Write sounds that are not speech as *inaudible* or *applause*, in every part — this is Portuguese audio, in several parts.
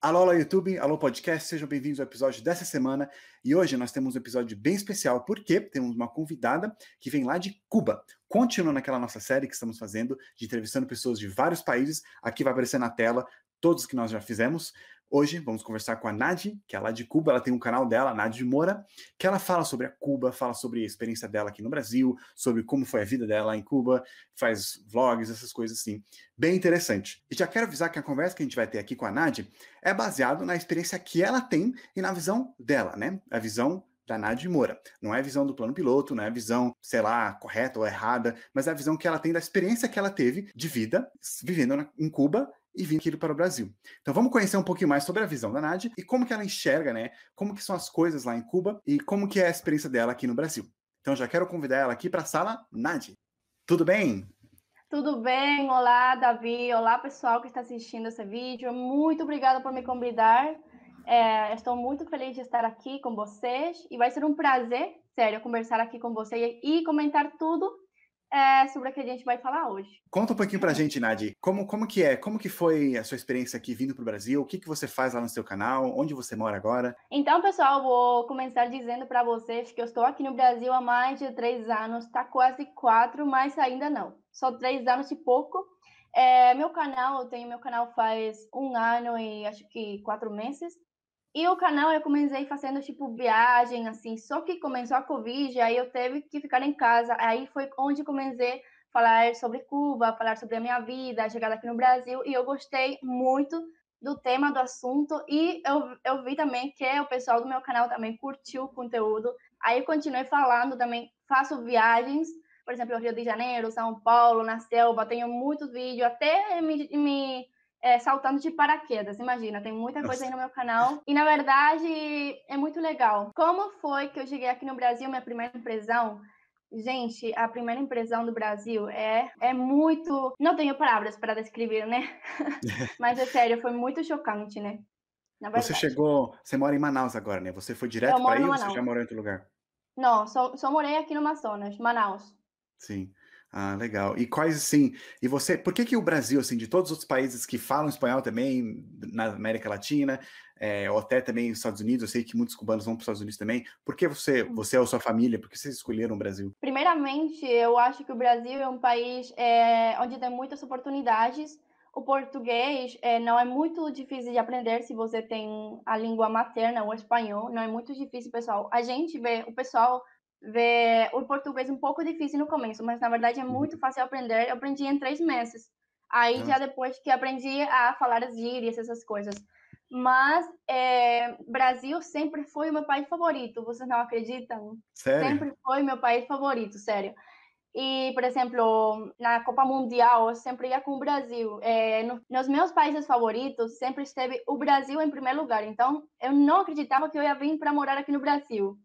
Alô, alô, YouTube, alô, podcast, sejam bem-vindos ao episódio dessa semana. E hoje nós temos um episódio bem especial, porque temos uma convidada que vem lá de Cuba. Continuando naquela nossa série que estamos fazendo, de entrevistando pessoas de vários países. Aqui vai aparecer na tela todos que nós já fizemos. Hoje vamos conversar com a Nadi, que é lá de Cuba, ela tem um canal dela, Nadi Moura, que ela fala sobre a Cuba, fala sobre a experiência dela aqui no Brasil, sobre como foi a vida dela em Cuba, faz vlogs, essas coisas assim. Bem interessante. E já quero avisar que a conversa que a gente vai ter aqui com a Nadi é baseado na experiência que ela tem e na visão dela, né? A visão da Nadi Moura. Não é a visão do plano piloto, não é a visão, sei lá, correta ou errada, mas é a visão que ela tem da experiência que ela teve de vida vivendo na, em Cuba e vir aqui para o Brasil. Então vamos conhecer um pouquinho mais sobre a visão da Nádia e como que ela enxerga, né? Como que são as coisas lá em Cuba e como que é a experiência dela aqui no Brasil. Então já quero convidar ela aqui para a sala Nádia. Tudo bem? Tudo bem? Olá, Davi. Olá, pessoal que está assistindo esse vídeo. Muito obrigada por me convidar. É, estou muito feliz de estar aqui com vocês e vai ser um prazer, sério, conversar aqui com vocês e comentar tudo é, sobre o que a gente vai falar hoje. Conta um pouquinho pra gente, Nadi. Como, como que é? Como que foi a sua experiência aqui vindo pro Brasil? O que, que você faz lá no seu canal? Onde você mora agora? Então, pessoal, vou começar dizendo para vocês que eu estou aqui no Brasil há mais de três anos, tá quase quatro, mas ainda não. Só três anos e pouco. É, meu canal, eu tenho meu canal faz um ano e acho que quatro meses. E o canal eu comecei fazendo tipo viagem, assim, só que começou a Covid, aí eu teve que ficar em casa. Aí foi onde comecei a falar sobre Cuba, falar sobre a minha vida, a chegada aqui no Brasil, e eu gostei muito do tema do assunto e eu, eu vi também que o pessoal do meu canal também curtiu o conteúdo. Aí continuei falando também, faço viagens, por exemplo, Rio de Janeiro, São Paulo, na selva, tenho muitos vídeos, até me, me é, saltando de paraquedas. Imagina, tem muita coisa aí no meu canal. E na verdade é muito legal. Como foi que eu cheguei aqui no Brasil, minha primeira impressão? Gente, a primeira impressão do Brasil é, é muito. Não tenho palavras para descrever, né? *laughs* Mas é sério, foi muito chocante, né? Você chegou. Você mora em Manaus agora, né? Você foi direto para aí ou você já morou em outro lugar? Não, só, só morei aqui no Amazonas, Manaus. Sim. Ah, legal. E quais, assim, e você, por que que o Brasil, assim, de todos os países que falam espanhol também, na América Latina, é, ou até também nos Estados Unidos, eu sei que muitos cubanos vão para os Estados Unidos também, por que você, hum. você ou sua família, por que vocês escolheram o Brasil? Primeiramente, eu acho que o Brasil é um país é, onde tem muitas oportunidades, o português é, não é muito difícil de aprender se você tem a língua materna, o espanhol, não é muito difícil, pessoal. A gente vê, o pessoal ver o português um pouco difícil no começo, mas na verdade é uhum. muito fácil aprender. Eu aprendi em três meses. Aí já depois que aprendi a falar as gírias, essas coisas. Mas é, Brasil sempre foi o meu país favorito, vocês não acreditam? Sério? Sempre foi meu país favorito, sério. E, por exemplo, na Copa Mundial, eu sempre ia com o Brasil. É, no, nos meus países favoritos, sempre esteve o Brasil em primeiro lugar. Então, eu não acreditava que eu ia vir para morar aqui no Brasil.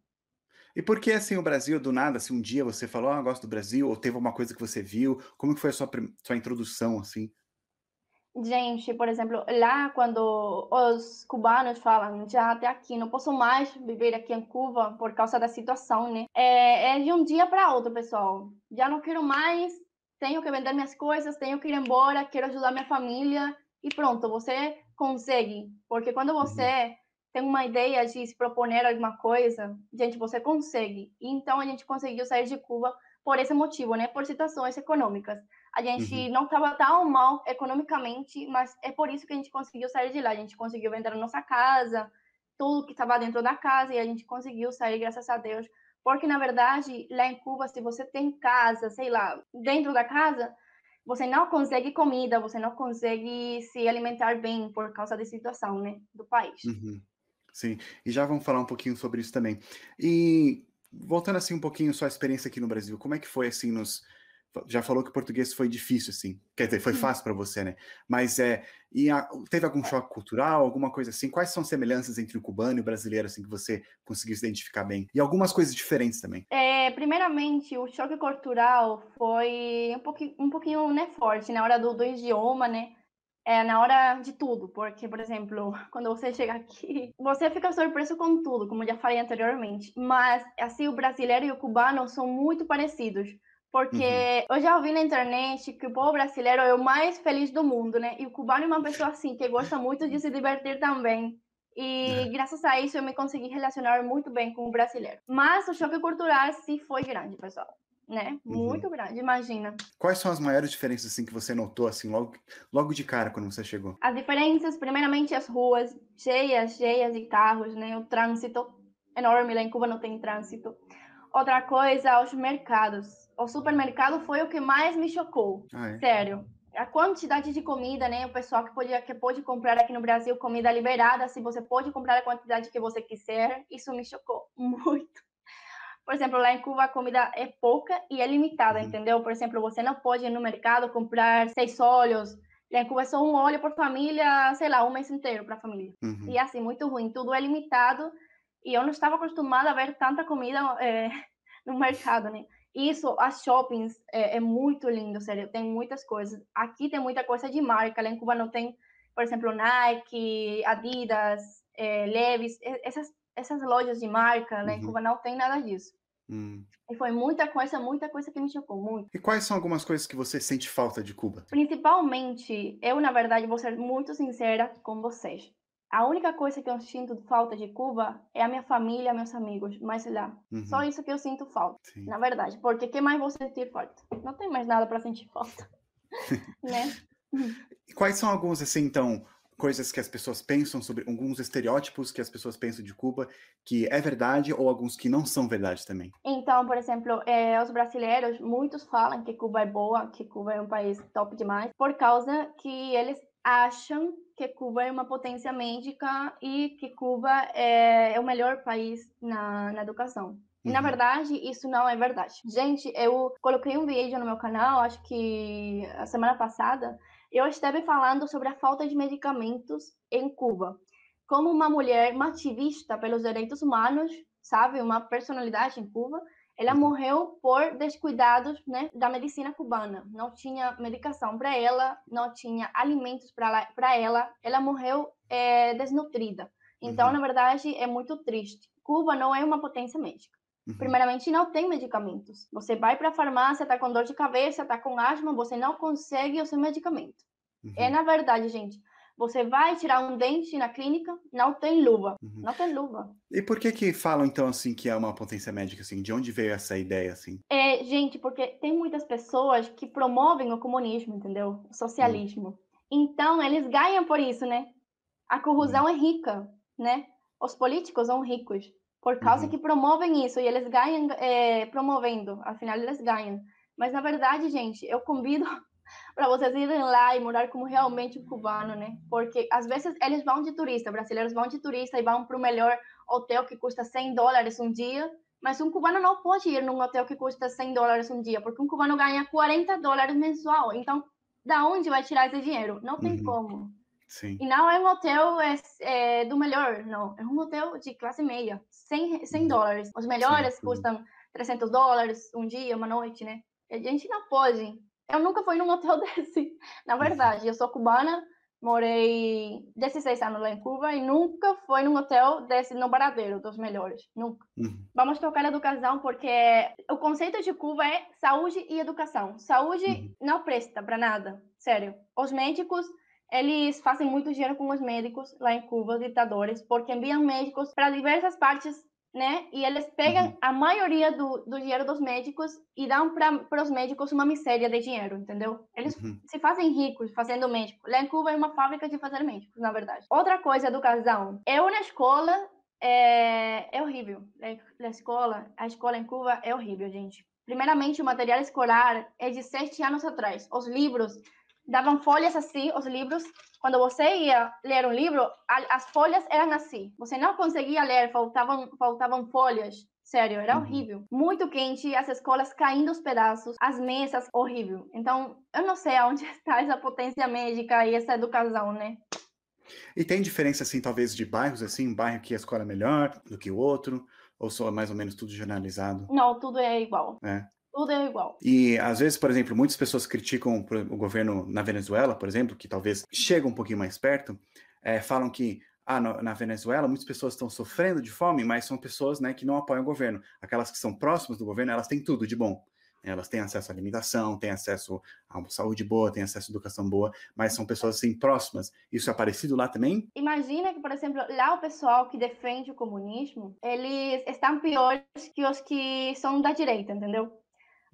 E por que assim o Brasil do nada, assim um dia você falou, ah, eu gosto do Brasil, ou teve uma coisa que você viu, como que foi a sua, sua introdução assim? Gente, por exemplo, lá quando os cubanos falam, já até aqui, não posso mais viver aqui em Cuba por causa da situação, né? É, é de um dia para outro, pessoal. Já não quero mais, tenho que vender minhas coisas, tenho que ir embora, quero ajudar minha família e pronto, você consegue. Porque quando uhum. você tem uma ideia de se proponer alguma coisa, gente, você consegue. Então a gente conseguiu sair de Cuba por esse motivo, né? Por situações econômicas. A gente uhum. não estava tão mal economicamente, mas é por isso que a gente conseguiu sair de lá. A gente conseguiu vender a nossa casa, tudo que estava dentro da casa, e a gente conseguiu sair, graças a Deus. Porque, na verdade, lá em Cuba, se você tem casa, sei lá, dentro da casa, você não consegue comida, você não consegue se alimentar bem por causa da situação, né, do país. Uhum. Sim, e já vamos falar um pouquinho sobre isso também. E voltando assim um pouquinho sua experiência aqui no Brasil, como é que foi assim nos já falou que o português foi difícil assim, quer dizer, foi fácil para você, né? Mas é, e a, teve algum choque cultural, alguma coisa assim? Quais são as semelhanças entre o cubano e o brasileiro assim que você conseguiu se identificar bem? E algumas coisas diferentes também. É, primeiramente, o choque cultural foi um pouquinho, um pouquinho né, forte na hora do, do idioma, né? É na hora de tudo, porque, por exemplo, *laughs* quando você chega aqui, você fica surpreso com tudo, como já falei anteriormente. Mas, assim, o brasileiro e o cubano são muito parecidos, Porque uhum. eu já ouvi na internet que o povo brasileiro é o mais feliz do mundo, né? E o cubano é uma pessoa assim, que gosta muito de se divertir também. E é. graças a isso eu me consegui relacionar muito bem com o brasileiro. Mas o choque cultural sim foi grande, pessoal. Né? Uhum. Muito grande, imagina. Quais são as maiores diferenças assim que você notou assim logo, logo de cara quando você chegou? As diferenças, primeiramente as ruas cheias, cheias de carros, né? O trânsito enorme, lá em Cuba não tem trânsito. Outra coisa, os mercados. O supermercado foi o que mais me chocou. Ah, é? Sério. A quantidade de comida, né? O pessoal que pode, que pode comprar aqui no Brasil comida liberada, se você pode comprar a quantidade que você quiser, isso me chocou *laughs* muito. Por exemplo, lá em Cuba a comida é pouca e é limitada, uhum. entendeu? Por exemplo, você não pode ir no mercado comprar seis óleos. Lá em Cuba é só um óleo por família, sei lá, um mês inteiro para a família. Uhum. E assim, muito ruim. Tudo é limitado e eu não estava acostumada a ver tanta comida é, *laughs* no mercado, né? Isso, as shoppings, é, é, muito lindo, sério. Tem muitas coisas. Aqui tem muita coisa de marca. Lá em Cuba não tem, por exemplo, Nike, Adidas, é, Levi's. Essas, essas lojas de marca, lá uhum. Cuba não tem nada disso. Hum. E foi muita coisa, muita coisa que me chocou muito. E quais são algumas coisas que você sente falta de Cuba? Principalmente, eu, na verdade, vou ser muito sincera com vocês. A única coisa que eu sinto falta de Cuba é a minha família, meus amigos, mas lá. Uhum. Só isso que eu sinto falta, Sim. na verdade. Porque que mais vou sentir falta? Não tem mais nada para sentir falta, *laughs* né? E quais são alguns, assim, então, coisas que as pessoas pensam sobre, alguns estereótipos que as pessoas pensam de Cuba, que é verdade ou alguns que não são verdade também? Então, por exemplo, é, os brasileiros, muitos falam que Cuba é boa, que Cuba é um país top demais, por causa que eles acham que Cuba é uma potência médica e que Cuba é, é o melhor país na, na educação. E, na uhum. verdade, isso não é verdade. Gente, eu coloquei um vídeo no meu canal, acho que a semana passada, eu esteve falando sobre a falta de medicamentos em Cuba. Como uma mulher, uma ativista pelos direitos humanos, sabe, uma personalidade em Cuba, ela morreu por descuidados né, da medicina cubana. Não tinha medicação para ela, não tinha alimentos para ela. Ela morreu é, desnutrida. Então, uhum. na verdade, é muito triste. Cuba não é uma potência médica. Uhum. Primeiramente, não tem medicamentos. Você vai para a farmácia, está com dor de cabeça, está com asma, você não consegue o seu medicamento. Uhum. É, na verdade, gente, você vai tirar um dente na clínica, não tem luva. Uhum. Não tem luva. E por que que falam, então, assim, que é uma potência médica, assim? De onde veio essa ideia, assim? É, gente, porque tem muitas pessoas que promovem o comunismo, entendeu? O socialismo. Uhum. Então, eles ganham por isso, né? A corrupção uhum. é rica, né? Os políticos são ricos. Por causa uhum. que promovem isso e eles ganham é, promovendo. Afinal, eles ganham. Mas, na verdade, gente, eu convido *laughs* para vocês irem lá e morar como realmente um cubano, né? Porque às vezes eles vão de turista, brasileiros vão de turista e vão para o melhor hotel que custa 100 dólares um dia, mas um cubano não pode ir num hotel que custa 100 dólares um dia, porque um cubano ganha 40 dólares mensual. Então, da onde vai tirar esse dinheiro? Não tem uhum. como. Sim. E não é um hotel é, é, do melhor, não. É um hotel de classe meia, 100, 100 uhum. dólares. Os melhores Sim. custam 300 dólares um dia, uma noite, né? A gente não pode eu nunca fui num hotel *laughs* desse. Na verdade, eu sou cubana, morei 16 anos lá em Cuba e nunca fui num hotel desse no Baradeiro, dos melhores. Nunca. Uhum. Vamos tocar educação, porque o conceito de Cuba é saúde e educação. Saúde uhum. não presta para nada, sério. Os médicos eles fazem muito dinheiro com os médicos lá em Cuba, ditadores, porque enviam médicos para diversas partes né? E eles pegam uhum. a maioria do, do dinheiro dos médicos e dão para os médicos uma miséria de dinheiro, entendeu? Eles uhum. se fazem ricos fazendo médico. Lá em Cuba é uma fábrica de fazer médicos, na verdade. Outra coisa, educação. Eu na escola é, é horrível. Na escola, a escola em Cuba é horrível, gente. Primeiramente, o material escolar é de sete anos atrás. Os livros davam folhas assim, os livros. Quando você ia ler um livro, as folhas eram assim. Você não conseguia ler, faltavam, faltavam folhas. Sério, era uhum. horrível. Muito quente, as escolas caindo aos pedaços, as mesas, horrível. Então, eu não sei aonde *laughs* está essa potência médica e essa educação, né? E tem diferença, assim, talvez de bairros, assim, um bairro que a escola é melhor do que o outro? Ou só mais ou menos tudo generalizado? Não, tudo é igual. É. Tudo é igual. E às vezes, por exemplo, muitas pessoas criticam o governo na Venezuela, por exemplo, que talvez chega um pouquinho mais perto, é, falam que ah, na Venezuela muitas pessoas estão sofrendo de fome, mas são pessoas né, que não apoiam o governo. Aquelas que são próximas do governo, elas têm tudo de bom. Elas têm acesso à alimentação, têm acesso a uma saúde boa, têm acesso à educação boa, mas são pessoas assim próximas. Isso é parecido lá também? Imagina que, por exemplo, lá o pessoal que defende o comunismo, eles estão piores que os que são da direita, entendeu?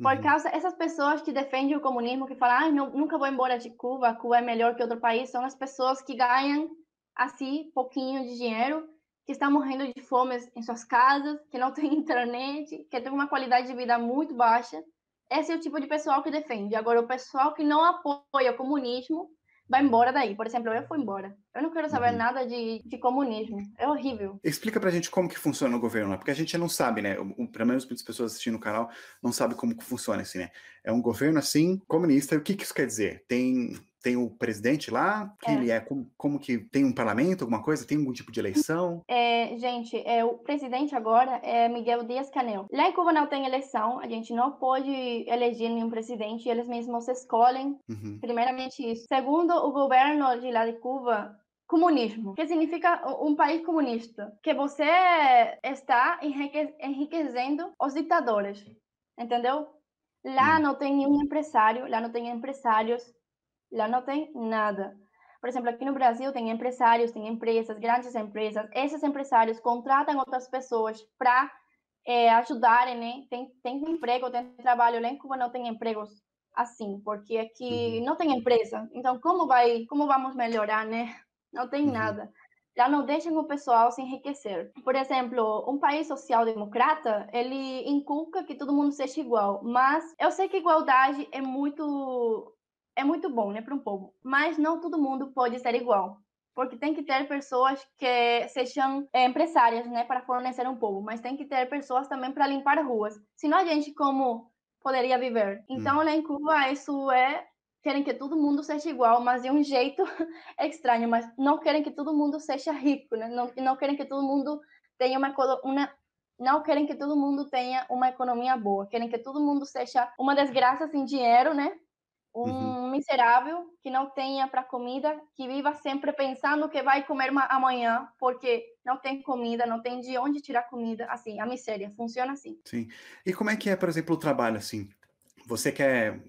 Por uhum. causa essas pessoas que defendem o comunismo, que falam, ah, não, nunca vou embora de Cuba, Cuba é melhor que outro país, são as pessoas que ganham assim pouquinho de dinheiro que está morrendo de fome em suas casas, que não *laughs* tem internet, que tem uma qualidade de vida muito baixa. Esse é o tipo de pessoal que defende. Agora, o pessoal que não apoia o comunismo vai embora daí. Por exemplo, eu fui embora. Eu não quero saber uhum. nada de, de comunismo. É horrível. Explica pra gente como que funciona o governo lá, porque a gente não sabe, né? O, pelo menos muitas pessoas assistindo o canal não sabem como que funciona assim, né? É um governo assim, comunista. E o que, que isso quer dizer? Tem tem o presidente lá, que é. ele é como, como, que tem um parlamento, alguma coisa, tem algum tipo de eleição? É, gente, é, o presidente agora é Miguel Dias-Canel. Lá em Cuba não tem eleição, a gente não pode eleger nenhum presidente, eles mesmos escolhem, uhum. primeiramente isso. Segundo, o governo de lá de Cuba comunismo, que significa um país comunista, que você está enrique enriquecendo os ditadores, entendeu? Lá hum. não tem nenhum empresário, lá não tem empresários, Lá não tem nada. Por exemplo, aqui no Brasil tem empresários, tem empresas, grandes empresas. Esses empresários contratam outras pessoas para é, ajudarem, né? Tem, tem emprego, tem trabalho. Lá em Cuba não tem empregos assim, porque aqui não tem empresa. Então, como vai, como vamos melhorar, né? Não tem nada. Já não deixam o pessoal se enriquecer. Por exemplo, um país social-democrata, ele inculca que todo mundo seja igual, mas eu sei que igualdade é muito é muito bom, né, para um povo, mas não todo mundo pode ser igual, porque tem que ter pessoas que sejam é, empresárias, né, para fornecer um povo, mas tem que ter pessoas também para limpar ruas. Senão a gente como poderia viver? Então, hum. lá em Cuba, isso é querem que todo mundo seja igual, mas de um jeito *laughs* estranho, mas não querem que todo mundo seja rico, né? Não, não querem que todo mundo tenha uma, uma não querem que todo mundo tenha uma economia boa, querem que todo mundo seja uma desgraça sem dinheiro, né? Um uhum. miserável que não tenha para comida, que viva sempre pensando que vai comer amanhã, porque não tem comida, não tem de onde tirar comida, assim, a miséria funciona assim. Sim. E como é que é, por exemplo, o trabalho assim? Você quer,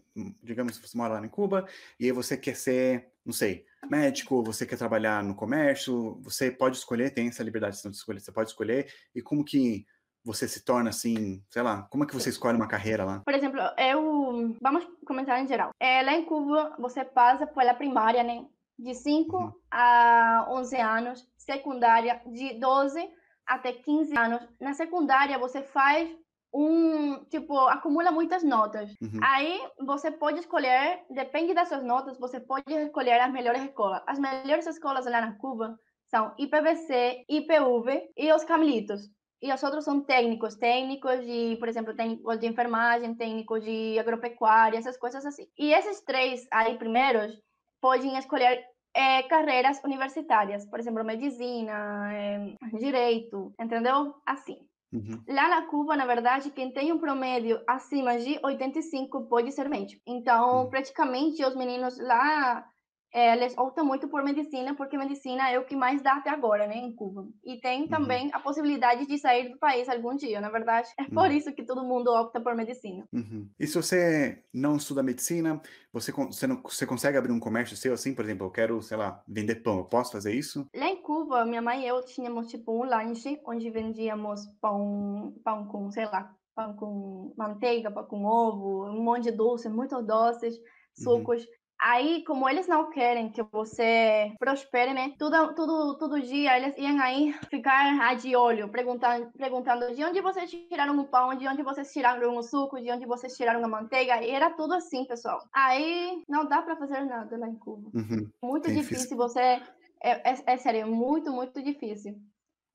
digamos, você mora lá em Cuba e aí você quer ser, não sei, médico, você quer trabalhar no comércio, você pode escolher, tem essa liberdade de escolher, você pode escolher. E como que você se torna assim, sei lá, como é que você escolhe uma carreira lá? Por exemplo, eu, vamos começar em geral. É, lá em Cuba, você passa pela primária, né, de 5 uhum. a 11 anos, secundária de 12 até 15 anos. Na secundária, você faz um, tipo, acumula muitas notas. Uhum. Aí você pode escolher, depende das suas notas, você pode escolher as melhores escolas. As melhores escolas lá na Cuba são IPVC, IPV e os Camilitos e os outros são técnicos, técnicos de, por exemplo, técnicos de enfermagem, técnicos de agropecuária, essas coisas assim. E esses três aí primeiros podem escolher é, carreiras universitárias, por exemplo, medicina, é, direito, entendeu? Assim. Uhum. Lá na Cuba, na verdade, quem tem um promédio acima de 85 pode ser médico. Então, uhum. praticamente, os meninos lá é, eles optam muito por medicina, porque medicina é o que mais dá até agora, né, em Cuba. E tem uhum. também uhum. a possibilidade de sair do país algum dia, na verdade. É por uhum. isso que todo mundo opta por medicina. Uhum. E se você não estuda medicina, você, você, não, você consegue abrir um comércio seu assim, por exemplo, eu quero, sei lá, vender pão, eu posso fazer isso? Lá em Cuba, minha mãe e eu tínhamos, tipo, um lanche onde vendíamos pão, pão com, sei lá, pão com manteiga, pão com ovo, um monte de doces, muito doces, uhum. sucos. Uhum. Aí, como eles não querem que você prospere, né? Tudo, tudo, todo dia eles iam aí ficar de olho, perguntando, perguntando de onde vocês tiraram o pão, de onde vocês tiraram o suco, de onde vocês tiraram a manteiga. E era tudo assim, pessoal. Aí não dá para fazer nada lá em Cuba. Uhum. Muito é difícil. difícil você. É, é, é sério, muito, muito difícil.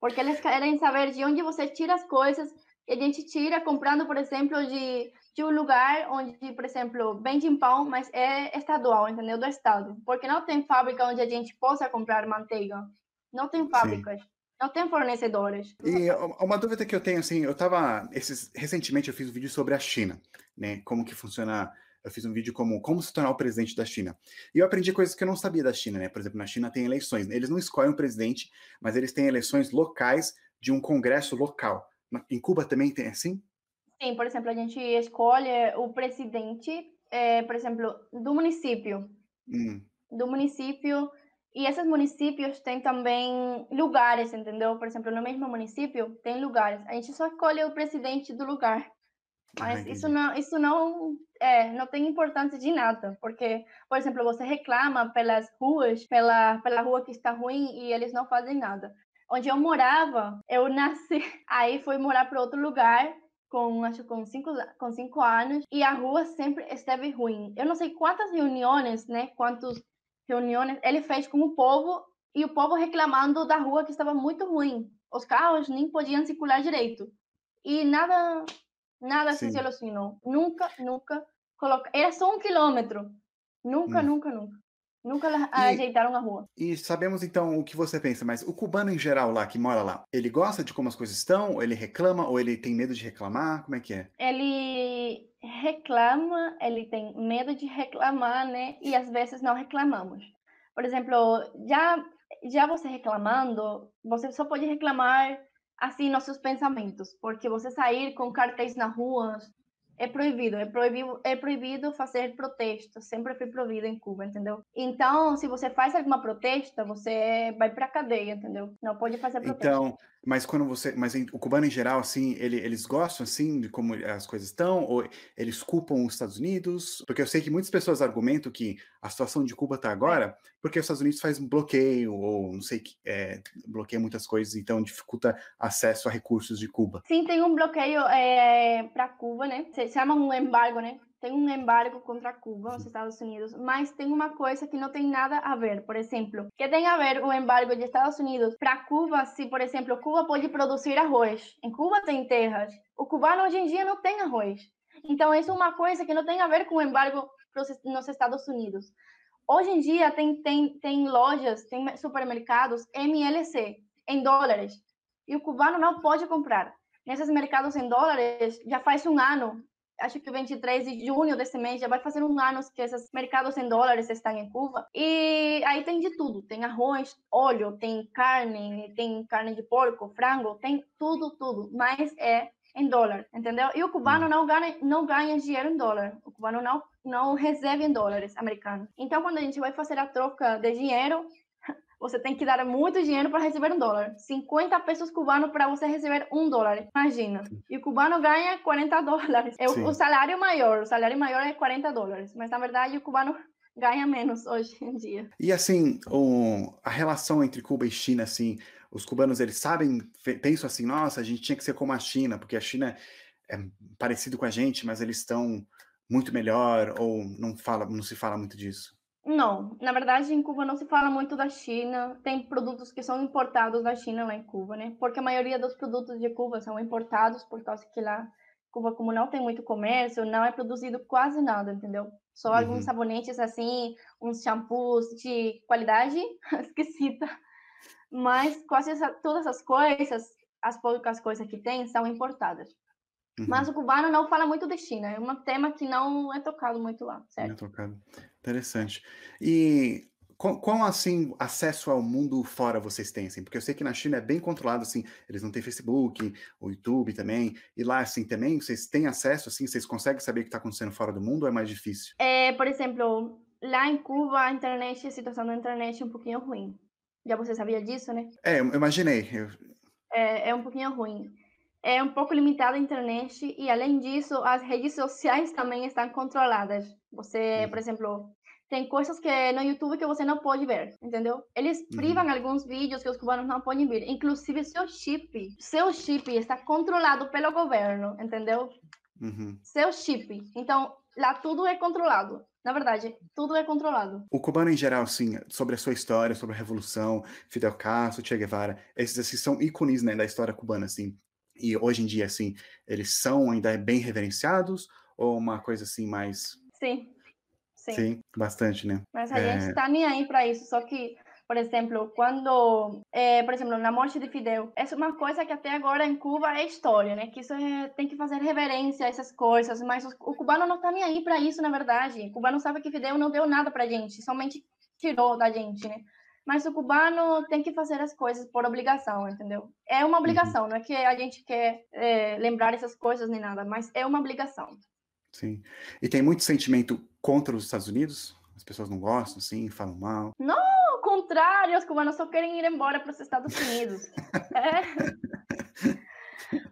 Porque eles querem saber de onde você tira as coisas. E a gente tira comprando, por exemplo, de de um lugar onde, por exemplo, vende pão, mas é estadual, entendeu? Do estado. Porque não tem fábrica onde a gente possa comprar manteiga. Não tem fábricas. Sim. Não tem fornecedores. E uma dúvida que eu tenho, assim, eu tava. Esses, recentemente eu fiz um vídeo sobre a China, né? Como que funciona. Eu fiz um vídeo como como se tornar o presidente da China. E eu aprendi coisas que eu não sabia da China, né? Por exemplo, na China tem eleições. Eles não escolhem o presidente, mas eles têm eleições locais de um congresso local. Em Cuba também tem assim? Sim, por exemplo, a gente escolhe o presidente, é, por exemplo, do município. Hum. Do município. E esses municípios têm também lugares, entendeu? Por exemplo, no mesmo município tem lugares. A gente só escolhe o presidente do lugar. Mas ah, isso não, isso não, é, não tem importância de nada, porque, por exemplo, você reclama pelas ruas, pela, pela rua que está ruim e eles não fazem nada. Onde eu morava, eu nasci, *laughs* aí fui morar para outro lugar com acho com cinco, com cinco anos e a rua sempre esteve ruim. Eu não sei quantas reuniões, né? Quantas reuniões ele fez com o povo e o povo reclamando da rua que estava muito ruim. Os carros nem podiam circular direito e nada Nada Sim. se solucionou. Nunca, nunca coloca. Era só um quilômetro. Nunca, hum. nunca, nunca. Nunca e, ajeitaram a rua. E sabemos então o que você pensa, mas o cubano em geral lá, que mora lá, ele gosta de como as coisas estão? Ou ele reclama? Ou ele tem medo de reclamar? Como é que é? Ele reclama, ele tem medo de reclamar, né? E às vezes não reclamamos. Por exemplo, já, já você reclamando, você só pode reclamar assim nossos pensamentos, porque você sair com cartéis na rua é proibido, é proibido, é proibido fazer protesto, sempre foi proibido em Cuba, entendeu? Então, se você faz alguma protesta, você vai para cadeia, entendeu? Não pode fazer protesto. Então, mas quando você, mas o cubano em geral, assim, ele, eles gostam assim de como as coisas estão, ou eles culpam os Estados Unidos? Porque eu sei que muitas pessoas argumentam que a situação de Cuba está agora porque os Estados Unidos faz um bloqueio ou não sei que é, bloqueia muitas coisas, então dificulta acesso a recursos de Cuba. Sim, tem um bloqueio é, para Cuba, né? Se chama um embargo, né? tem um embargo contra Cuba, os Estados Unidos, mas tem uma coisa que não tem nada a ver. Por exemplo, que tem a ver o embargo de Estados Unidos para Cuba, se, por exemplo, Cuba pode produzir arroz. Em Cuba tem terras. O cubano hoje em dia não tem arroz. Então, isso é uma coisa que não tem a ver com o embargo nos Estados Unidos. Hoje em dia, tem, tem, tem lojas, tem supermercados MLC, em dólares. E o cubano não pode comprar. Nesses mercados em dólares, já faz um ano acho que 23 de junho desse mês já vai fazer um ano que esses mercados em dólares estão em Cuba. E aí tem de tudo: tem arroz, óleo, tem carne, tem carne de porco, frango, tem tudo, tudo. Mas é em dólar, entendeu? E o cubano hum. não ganha, não ganha dinheiro em dólar. O cubano não, não recebe em dólares americanos. Então, quando a gente vai fazer a troca de dinheiro, *laughs* você tem que dar muito dinheiro para receber um dólar. 50 pesos cubanos para você receber um dólar. Imagina. E o cubano ganha 40 dólares. É o, o, salário maior. O salário maior é 40 dólares. Mas, na verdade, o cubano *laughs* ganha menos hoje em dia. E, assim, o, a relação entre Cuba e China, assim, os cubanos, eles sabem, pensam assim, nossa, a gente tinha que ser como a China, porque a China é parecido com a gente, mas eles estão muito melhor, ou não, fala, não se fala muito disso? Não, na verdade em Cuba não se fala muito da China. Tem produtos que são importados da China lá em Cuba, né? Porque a maioria dos produtos de Cuba são importados por causa que lá Cuba como não tem muito comércio, não é produzido quase nada, entendeu? Só uhum. alguns sabonetes assim, uns shampoos de qualidade *laughs* esquisita. Mas quase todas as coisas, as poucas coisas que tem, são importadas. Uhum. Mas o cubano não fala muito de China, é um tema que não é tocado muito lá, certo? Não é tocado. Interessante. E qual, assim, acesso ao mundo fora vocês têm, assim? Porque eu sei que na China é bem controlado, assim, eles não têm Facebook, o YouTube também, e lá, assim, também, vocês têm acesso, assim, vocês conseguem saber o que está acontecendo fora do mundo ou é mais difícil? É, por exemplo, lá em Cuba, a internet, a situação da internet é um pouquinho ruim. Já você sabia disso, né? É, eu imaginei. Eu... É, é um pouquinho ruim é um pouco limitada a internet e, além disso, as redes sociais também estão controladas. Você, uhum. por exemplo, tem coisas que no YouTube que você não pode ver, entendeu? Eles uhum. privam uhum. alguns vídeos que os cubanos não podem ver, inclusive seu chip. Seu chip está controlado pelo governo, entendeu? Uhum. Seu chip. Então, lá tudo é controlado. Na verdade, tudo é controlado. O cubano em geral, sim, sobre a sua história, sobre a revolução, Fidel Castro, Che Guevara, esses assim, são ícones né, da história cubana, assim e hoje em dia, assim, eles são ainda bem reverenciados ou uma coisa assim mais. Sim. Sim, Sim bastante, né? Mas a é... gente tá nem aí para isso, só que por exemplo, quando, é, por exemplo, na morte de Fidel, essa é uma coisa que até agora em Cuba é história, né? Que isso é, tem que fazer reverência a essas coisas, mas o, o cubano não tá nem aí para isso, na verdade. O cubano sabe que Fidel não deu nada pra gente, somente tirou da gente, né? Mas o cubano tem que fazer as coisas por obrigação, entendeu? É uma uhum. obrigação, não é que a gente quer é, lembrar essas coisas nem nada, mas é uma obrigação. Sim. E tem muito sentimento contra os Estados Unidos? As pessoas não gostam, sim, falam mal? Não, ao contrário, os cubanos só querem ir embora para os Estados Unidos. *laughs* é.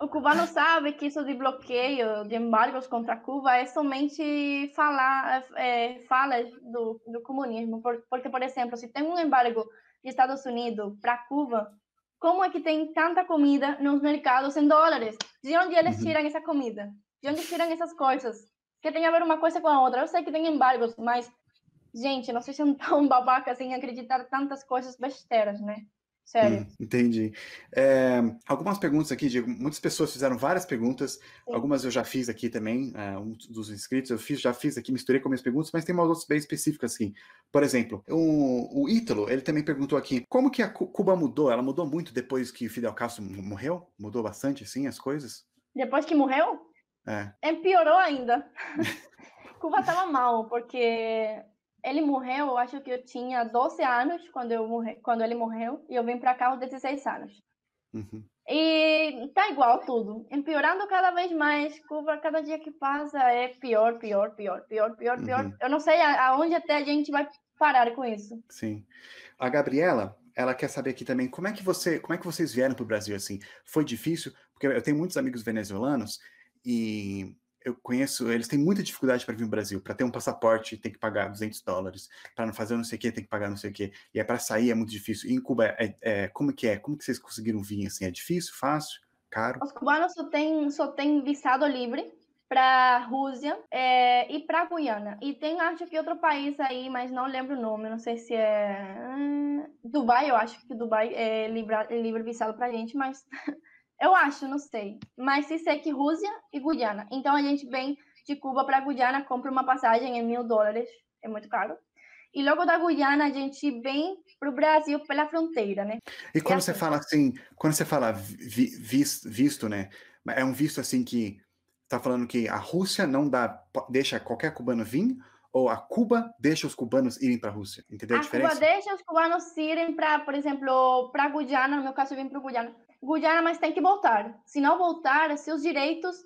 O cubano sabe que isso de bloqueio, de embargos contra Cuba é somente falar, é, falas do, do comunismo. Porque, por exemplo, se tem um embargo de Estados Unidos para Cuba, como é que tem tanta comida nos mercados em dólares? De onde eles uhum. tiram essa comida? De onde tiram essas coisas? Que tem a ver uma coisa com a outra. Eu sei que tem embargos, mas, gente, não sei se são tão babacas em acreditar tantas coisas besteiras, né? Sério. Hum, entendi. É, algumas perguntas aqui, Diego. Muitas pessoas fizeram várias perguntas. Sim. Algumas eu já fiz aqui também, é, um dos inscritos. Eu fiz, já fiz aqui, misturei com minhas perguntas, mas tem umas outras bem específicas, assim. Por exemplo, o, o Ítalo, ele também perguntou aqui, como que a Cuba mudou? Ela mudou muito depois que Fidel Castro morreu? Mudou bastante, assim, as coisas? Depois que morreu? É. Empeorou ainda. *laughs* Cuba estava mal, porque ele morreu, eu acho que eu tinha 12 anos quando, eu morre, quando ele morreu, e eu vim para cá aos 16 anos. Uhum. E tá igual tudo, empeorando cada vez mais. Cuba, cada dia que passa, é pior, pior, pior, pior, pior, uhum. pior. Eu não sei aonde até a gente vai parar com isso. Sim. A Gabriela, ela quer saber aqui também como é que você, como é que vocês vieram para o Brasil assim? Foi difícil? Porque eu tenho muitos amigos venezuelanos e eu conheço, eles têm muita dificuldade para vir no Brasil. Para ter um passaporte, tem que pagar 200 dólares. Para não fazer não sei o que, tem que pagar não sei o que. E é para sair é muito difícil. E em Cuba, é, é, como que é? Como que vocês conseguiram vir assim? É difícil, fácil, caro? Os cubanos só têm só tem visado livre para Rússia é, e para Guiana. E tem, acho que outro país aí, mas não lembro o nome. Não sei se é hum, Dubai. Eu acho que Dubai é livre, é livre visado para gente, mas *laughs* Eu acho, não sei. Mas se sei que Rússia e Guiana. Então a gente vem de Cuba para Guiana, compra uma passagem em mil dólares, é muito caro. E logo da Guiana a gente vem para o Brasil pela fronteira, né? E quando você assim. fala assim, quando você fala vi, visto, visto, né? É um visto assim que está falando que a Rússia não dá, deixa qualquer cubano vir, ou a Cuba deixa os cubanos irem para a Rússia? Entendeu a, a diferença? Cuba deixa os cubanos irem para, por exemplo, para Guiana, no meu caso eu vim para Guiana. Guiana, mas tem que voltar. Se não voltar, seus direitos,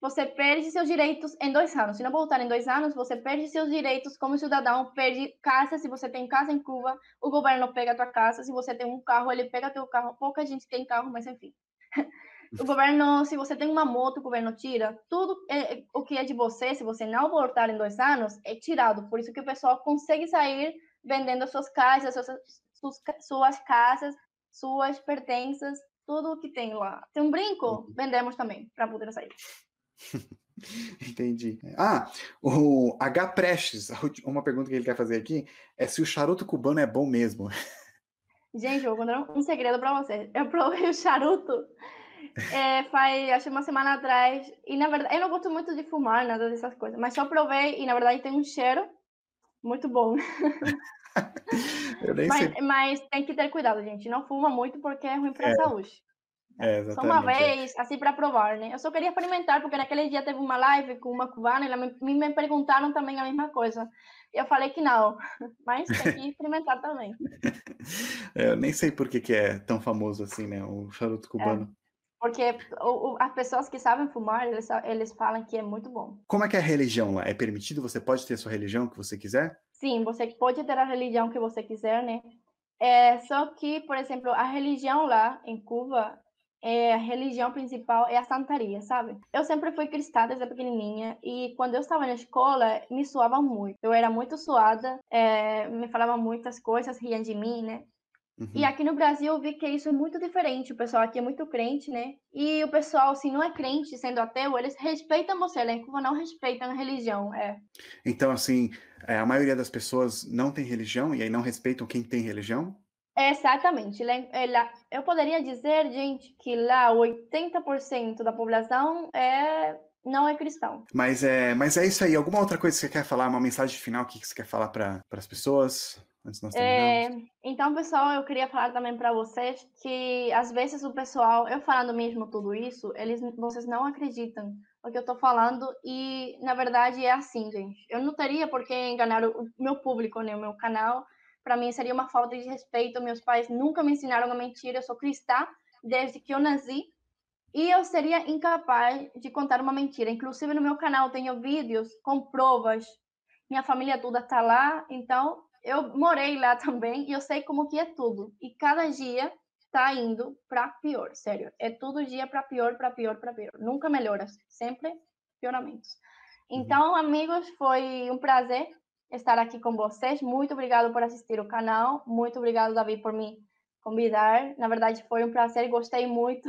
você perde seus direitos em dois anos. Se não voltar em dois anos, você perde seus direitos como cidadão, perde casa. Se você tem casa em Cuba, o governo pega a tua casa. Se você tem um carro, ele pega teu carro. Pouca gente tem carro, mas enfim. *laughs* O governo, se você tem uma moto, o governo tira. Tudo é, o que é de você, se você não voltar em dois anos, é tirado. Por isso que o pessoal consegue sair vendendo suas casas, suas, suas, suas casas, suas pertences tudo o que tem lá. Tem um brinco, uhum. vendemos também, para poder sair. *laughs* Entendi. Ah, o H. Prestes, uma pergunta que ele quer fazer aqui é se o charuto cubano é bom mesmo. Gente, eu vou contar um segredo para vocês. Eu provei o charuto é, faz, acho uma semana atrás, e na verdade, eu não gosto muito de fumar, nada dessas coisas, mas só provei e na verdade tem um cheiro muito bom. *laughs* mas, mas, tem que ter cuidado, gente. Não fuma muito porque é ruim para a é. saúde. É, Só uma é. vez, assim, para provar, né? Eu só queria experimentar, porque naquele dia teve uma live com uma cubana e ela me, me perguntaram também a mesma coisa. Eu falei que não, *laughs* mas tem que experimentar também. *laughs* É, eu nem sei por que, que é tão famoso assim, né? O charuto cubano. Porque o, o, as pessoas que sabem fumar, eles, eles falam que é muito bom. Como é que é a religião lá? É permitido? Você pode ter a sua religião que você quiser? Sim, você pode ter a religião que você quiser, né? É, só que, por exemplo, a religião lá em Cuba, é, a religião principal é a santaria, sabe? Eu sempre fui cristã desde pequenininha e quando eu estava na escola, me suava muito. Eu era muito suada, é, me falava muitas coisas, riam de mim, né? Uhum. E aqui no Brasil eu vi que isso é muito diferente. O pessoal aqui é muito crente, né? E o pessoal, se não é crente, sendo ateu, eles respeitam você, né? Como não respeitam a religião, é. Então, assim, é, a maioria das pessoas não tem religião e aí não respeitam quem tem religião? Exatamente. Eu poderia dizer, gente, que lá 80% da população é não é cristão. Mas é, mas é isso aí. Alguma outra coisa que você quer falar? Uma mensagem final? Que você quer falar para as pessoas? Antes nós é, então, pessoal, eu queria falar também para vocês que às vezes o pessoal, eu falando mesmo tudo isso, eles, vocês não acreditam no que eu estou falando e na verdade é assim, gente. Eu não teria por que enganar o meu público, né, o meu canal, para mim seria uma falta de respeito. Meus pais nunca me ensinaram a mentir. Eu sou cristã desde que eu nasci e eu seria incapaz de contar uma mentira. Inclusive no meu canal tenho vídeos com provas. Minha família toda está lá, então eu morei lá também e eu sei como que é tudo. E cada dia tá indo para pior, sério. É todo dia para pior, para pior, para pior. Nunca melhora, sempre pioramentos. Uhum. Então, amigos, foi um prazer estar aqui com vocês. Muito obrigado por assistir o canal. Muito obrigado, Davi, por me convidar. Na verdade, foi um prazer. Gostei muito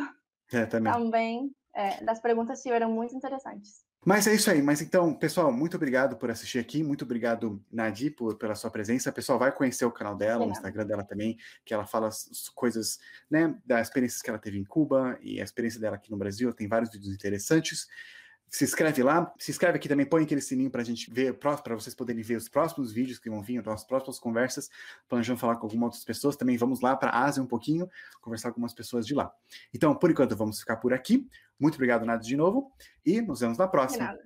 é, também. também. É, das perguntas estiveram muito interessantes. Mas é isso aí. Mas então, pessoal, muito obrigado por assistir aqui. Muito obrigado, Nadi, por, pela sua presença. Pessoal, vai conhecer o canal dela, o Instagram dela também, que ela fala as coisas, né, das experiências que ela teve em Cuba e a experiência dela aqui no Brasil. Tem vários vídeos interessantes se inscreve lá, se inscreve aqui também, põe aquele sininho para a gente ver, para vocês poderem ver os próximos vídeos que vão vir, as próximas conversas, planejando falar com algumas outras pessoas. Também vamos lá para a Ásia um pouquinho, conversar com algumas pessoas de lá. Então, por enquanto, vamos ficar por aqui. Muito obrigado, Nada, de novo, e nos vemos na próxima.